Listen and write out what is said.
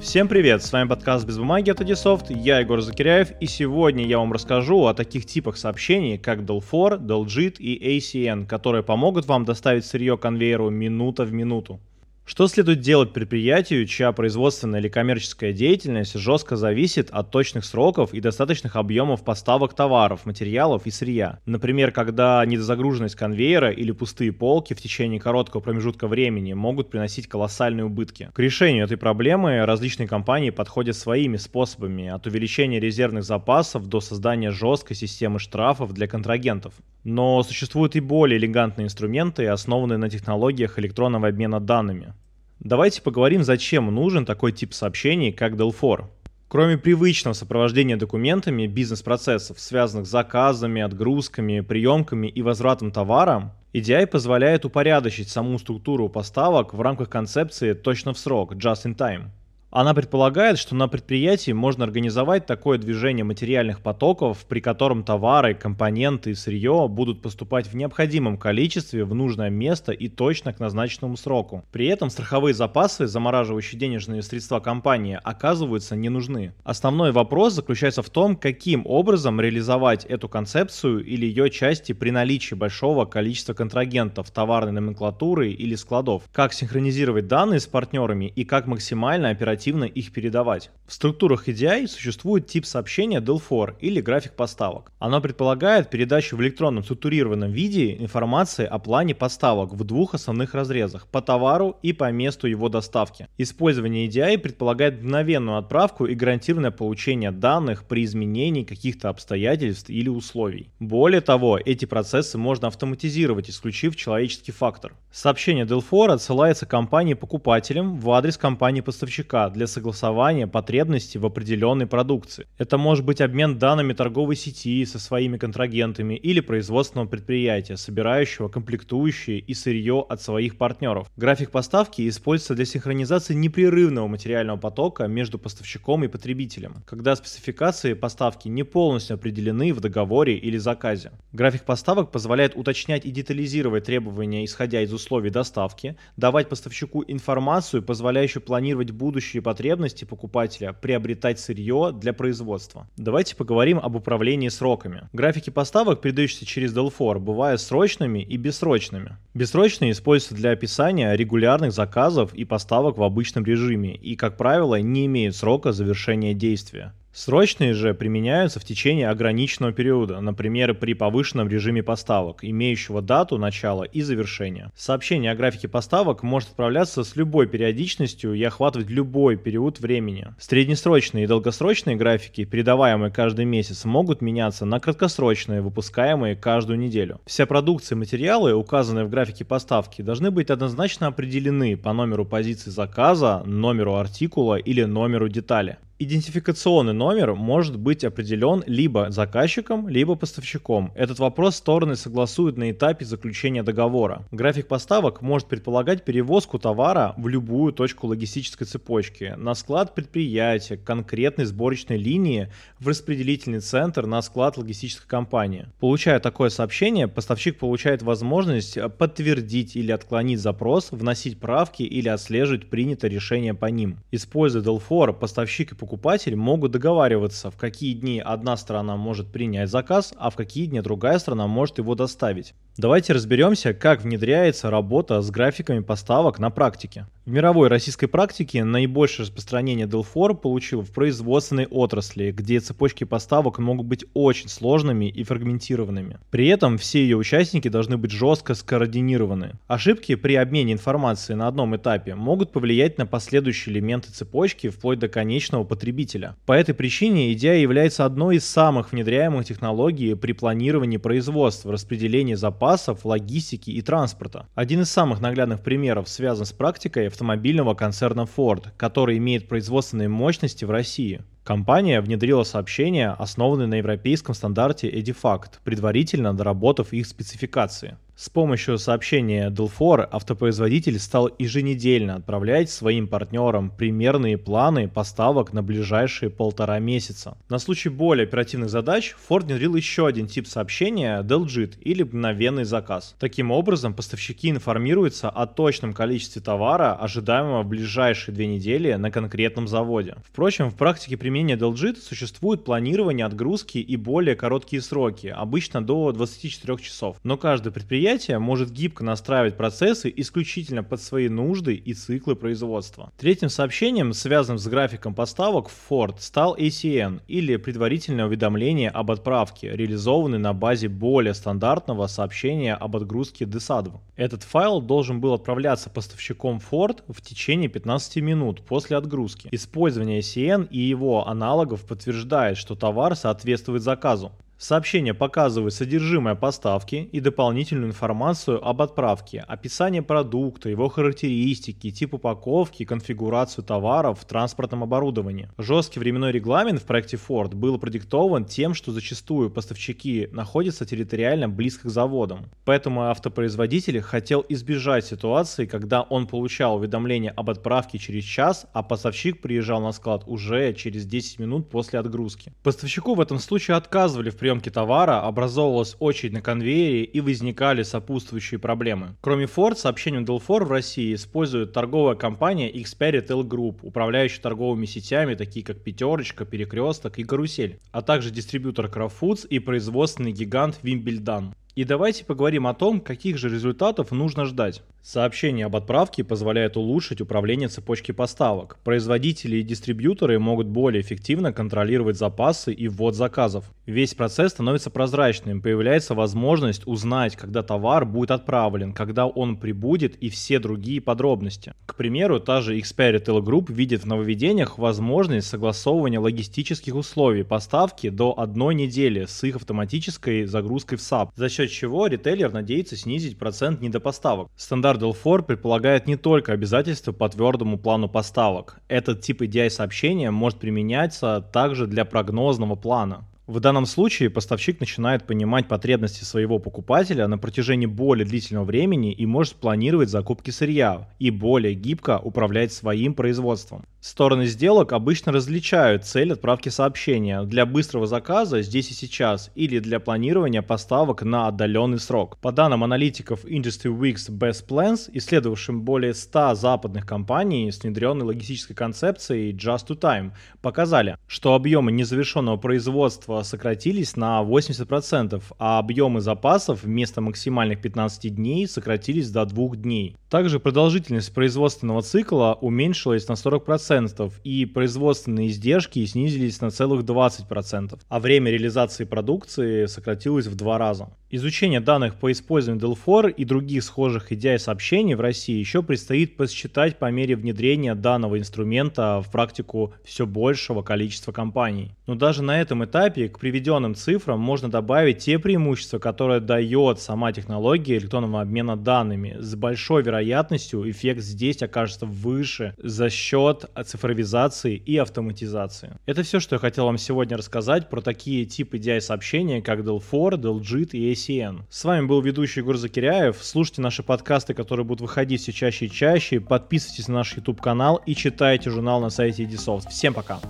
Всем привет, с вами подкаст «Без бумаги» от Adsoft, я Егор Закиряев, и сегодня я вам расскажу о таких типах сообщений, как DEL4, DELJIT и ACN, которые помогут вам доставить сырье конвейеру минута в минуту. Что следует делать предприятию, чья производственная или коммерческая деятельность жестко зависит от точных сроков и достаточных объемов поставок товаров, материалов и сырья? Например, когда недозагруженность конвейера или пустые полки в течение короткого промежутка времени могут приносить колоссальные убытки. К решению этой проблемы различные компании подходят своими способами, от увеличения резервных запасов до создания жесткой системы штрафов для контрагентов. Но существуют и более элегантные инструменты, основанные на технологиях электронного обмена данными. Давайте поговорим, зачем нужен такой тип сообщений, как DEL4. Кроме привычного сопровождения документами бизнес-процессов, связанных с заказами, отгрузками, приемками и возвратом товара, EDI позволяет упорядочить саму структуру поставок в рамках концепции «точно в срок» just in time. Она предполагает, что на предприятии можно организовать такое движение материальных потоков, при котором товары, компоненты и сырье будут поступать в необходимом количестве в нужное место и точно к назначенному сроку. При этом страховые запасы, замораживающие денежные средства компании, оказываются не нужны. Основной вопрос заключается в том, каким образом реализовать эту концепцию или ее части при наличии большого количества контрагентов, товарной номенклатуры или складов, как синхронизировать данные с партнерами и как максимально оперативно оперативно их передавать. В структурах EDI существует тип сообщения DEL4 или график поставок. Оно предполагает передачу в электронном структурированном виде информации о плане поставок в двух основных разрезах – по товару и по месту его доставки. Использование EDI предполагает мгновенную отправку и гарантированное получение данных при изменении каких-то обстоятельств или условий. Более того, эти процессы можно автоматизировать, исключив человеческий фактор. Сообщение DEL4 отсылается компании-покупателям в адрес компании-поставщика для согласования потребностей в определенной продукции. Это может быть обмен данными торговой сети со своими контрагентами или производственного предприятия, собирающего комплектующие и сырье от своих партнеров. График поставки используется для синхронизации непрерывного материального потока между поставщиком и потребителем, когда спецификации поставки не полностью определены в договоре или заказе. График поставок позволяет уточнять и детализировать требования, исходя из условий доставки, давать поставщику информацию, позволяющую планировать будущее текущие потребности покупателя приобретать сырье для производства. Давайте поговорим об управлении сроками. Графики поставок, передающиеся через Delfor, бывают срочными и бессрочными. Бессрочные используются для описания регулярных заказов и поставок в обычном режиме и, как правило, не имеют срока завершения действия. Срочные же применяются в течение ограниченного периода, например, при повышенном режиме поставок, имеющего дату начала и завершения. Сообщение о графике поставок может отправляться с любой периодичностью и охватывать любой период времени. Среднесрочные и долгосрочные графики, передаваемые каждый месяц, могут меняться на краткосрочные, выпускаемые каждую неделю. Вся продукция и материалы, указанные в графике поставки, должны быть однозначно определены по номеру позиции заказа, номеру артикула или номеру детали. Идентификационный номер может быть определен либо заказчиком, либо поставщиком. Этот вопрос стороны согласуют на этапе заключения договора. График поставок может предполагать перевозку товара в любую точку логистической цепочки, на склад предприятия, конкретной сборочной линии, в распределительный центр, на склад логистической компании. Получая такое сообщение, поставщик получает возможность подтвердить или отклонить запрос, вносить правки или отслеживать принятое решение по ним. Используя Delfor, поставщик и покупатель покупатель могут договариваться, в какие дни одна сторона может принять заказ, а в какие дни другая сторона может его доставить. Давайте разберемся, как внедряется работа с графиками поставок на практике. В мировой российской практике наибольшее распространение Delfor получил в производственной отрасли, где цепочки поставок могут быть очень сложными и фрагментированными. При этом все ее участники должны быть жестко скоординированы. Ошибки при обмене информацией на одном этапе могут повлиять на последующие элементы цепочки вплоть до конечного потребителя. По этой причине идея является одной из самых внедряемых технологий при планировании производства, распределении запасов, логистики и транспорта. Один из самых наглядных примеров связан с практикой автомобильного концерна Ford, который имеет производственные мощности в России. Компания внедрила сообщения, основанные на европейском стандарте EDIFACT, предварительно доработав их спецификации. С помощью сообщения Delfor автопроизводитель стал еженедельно отправлять своим партнерам примерные планы поставок на ближайшие полтора месяца. На случай более оперативных задач Ford внедрил еще один тип сообщения Delgit или мгновенный заказ. Таким образом, поставщики информируются о точном количестве товара, ожидаемого в ближайшие две недели на конкретном заводе. Впрочем, в практике применения Delgit существует планирование отгрузки и более короткие сроки, обычно до 24 часов. Но предприятие предприятие может гибко настраивать процессы исключительно под свои нужды и циклы производства. Третьим сообщением, связанным с графиком поставок в Ford, стал ACN или предварительное уведомление об отправке, реализованный на базе более стандартного сообщения об отгрузке DSADV. Этот файл должен был отправляться поставщиком Ford в течение 15 минут после отгрузки. Использование ACN и его аналогов подтверждает, что товар соответствует заказу. Сообщение показывает содержимое поставки и дополнительную информацию об отправке, описание продукта, его характеристики, тип упаковки конфигурацию товаров в транспортном оборудовании. Жесткий временной регламент в проекте Ford был продиктован тем, что зачастую поставщики находятся территориально близко к заводам. Поэтому автопроизводитель хотел избежать ситуации, когда он получал уведомление об отправке через час, а поставщик приезжал на склад уже через 10 минут после отгрузки. Поставщику в этом случае отказывали в приемке товара, образовывалась очередь на конвейере и возникали сопутствующие проблемы. Кроме Ford, сообщением Delfor в России использует торговая компания Xperia Retail Group, управляющая торговыми сетями, такие как Пятерочка, Перекресток и Карусель, а также дистрибьютор Foods и производственный гигант Wimbledon. И давайте поговорим о том, каких же результатов нужно ждать. Сообщение об отправке позволяет улучшить управление цепочки поставок. Производители и дистрибьюторы могут более эффективно контролировать запасы и ввод заказов. Весь процесс становится прозрачным, появляется возможность узнать, когда товар будет отправлен, когда он прибудет и все другие подробности. К примеру, та же Xperia Retail Group видит в нововведениях возможность согласовывания логистических условий поставки до одной недели с их автоматической загрузкой в SAP, за счет чего ритейлер надеется снизить процент недопоставок. Стандарт L4 предполагает не только обязательства по твердому плану поставок. Этот тип EDI-сообщения может применяться также для прогнозного плана. В данном случае поставщик начинает понимать потребности своего покупателя на протяжении более длительного времени и может планировать закупки сырья и более гибко управлять своим производством. Стороны сделок обычно различают цель отправки сообщения для быстрого заказа здесь и сейчас или для планирования поставок на отдаленный срок. По данным аналитиков Industry Week's Best Plans, исследовавшим более 100 западных компаний с внедренной логистической концепцией Just to Time, показали, что объемы незавершенного производства сократились на 80%, а объемы запасов вместо максимальных 15 дней сократились до 2 дней. Также продолжительность производственного цикла уменьшилась на 40%, 10% и производственные издержки снизились на целых 20%, а время реализации продукции сократилось в два раза. Изучение данных по использованию Delfor и других схожих идей сообщений в России еще предстоит посчитать по мере внедрения данного инструмента в практику все большего количества компаний. Но даже на этом этапе к приведенным цифрам можно добавить те преимущества, которые дает сама технология электронного обмена данными. С большой вероятностью эффект здесь окажется выше за счет цифровизации и автоматизации. Это все, что я хотел вам сегодня рассказать про такие типы DI сообщения, как Delfor, Delgit и ACN. С вами был ведущий Егор Закиряев. Слушайте наши подкасты, которые будут выходить все чаще и чаще. Подписывайтесь на наш YouTube канал и читайте журнал на сайте Edisoft. Всем пока!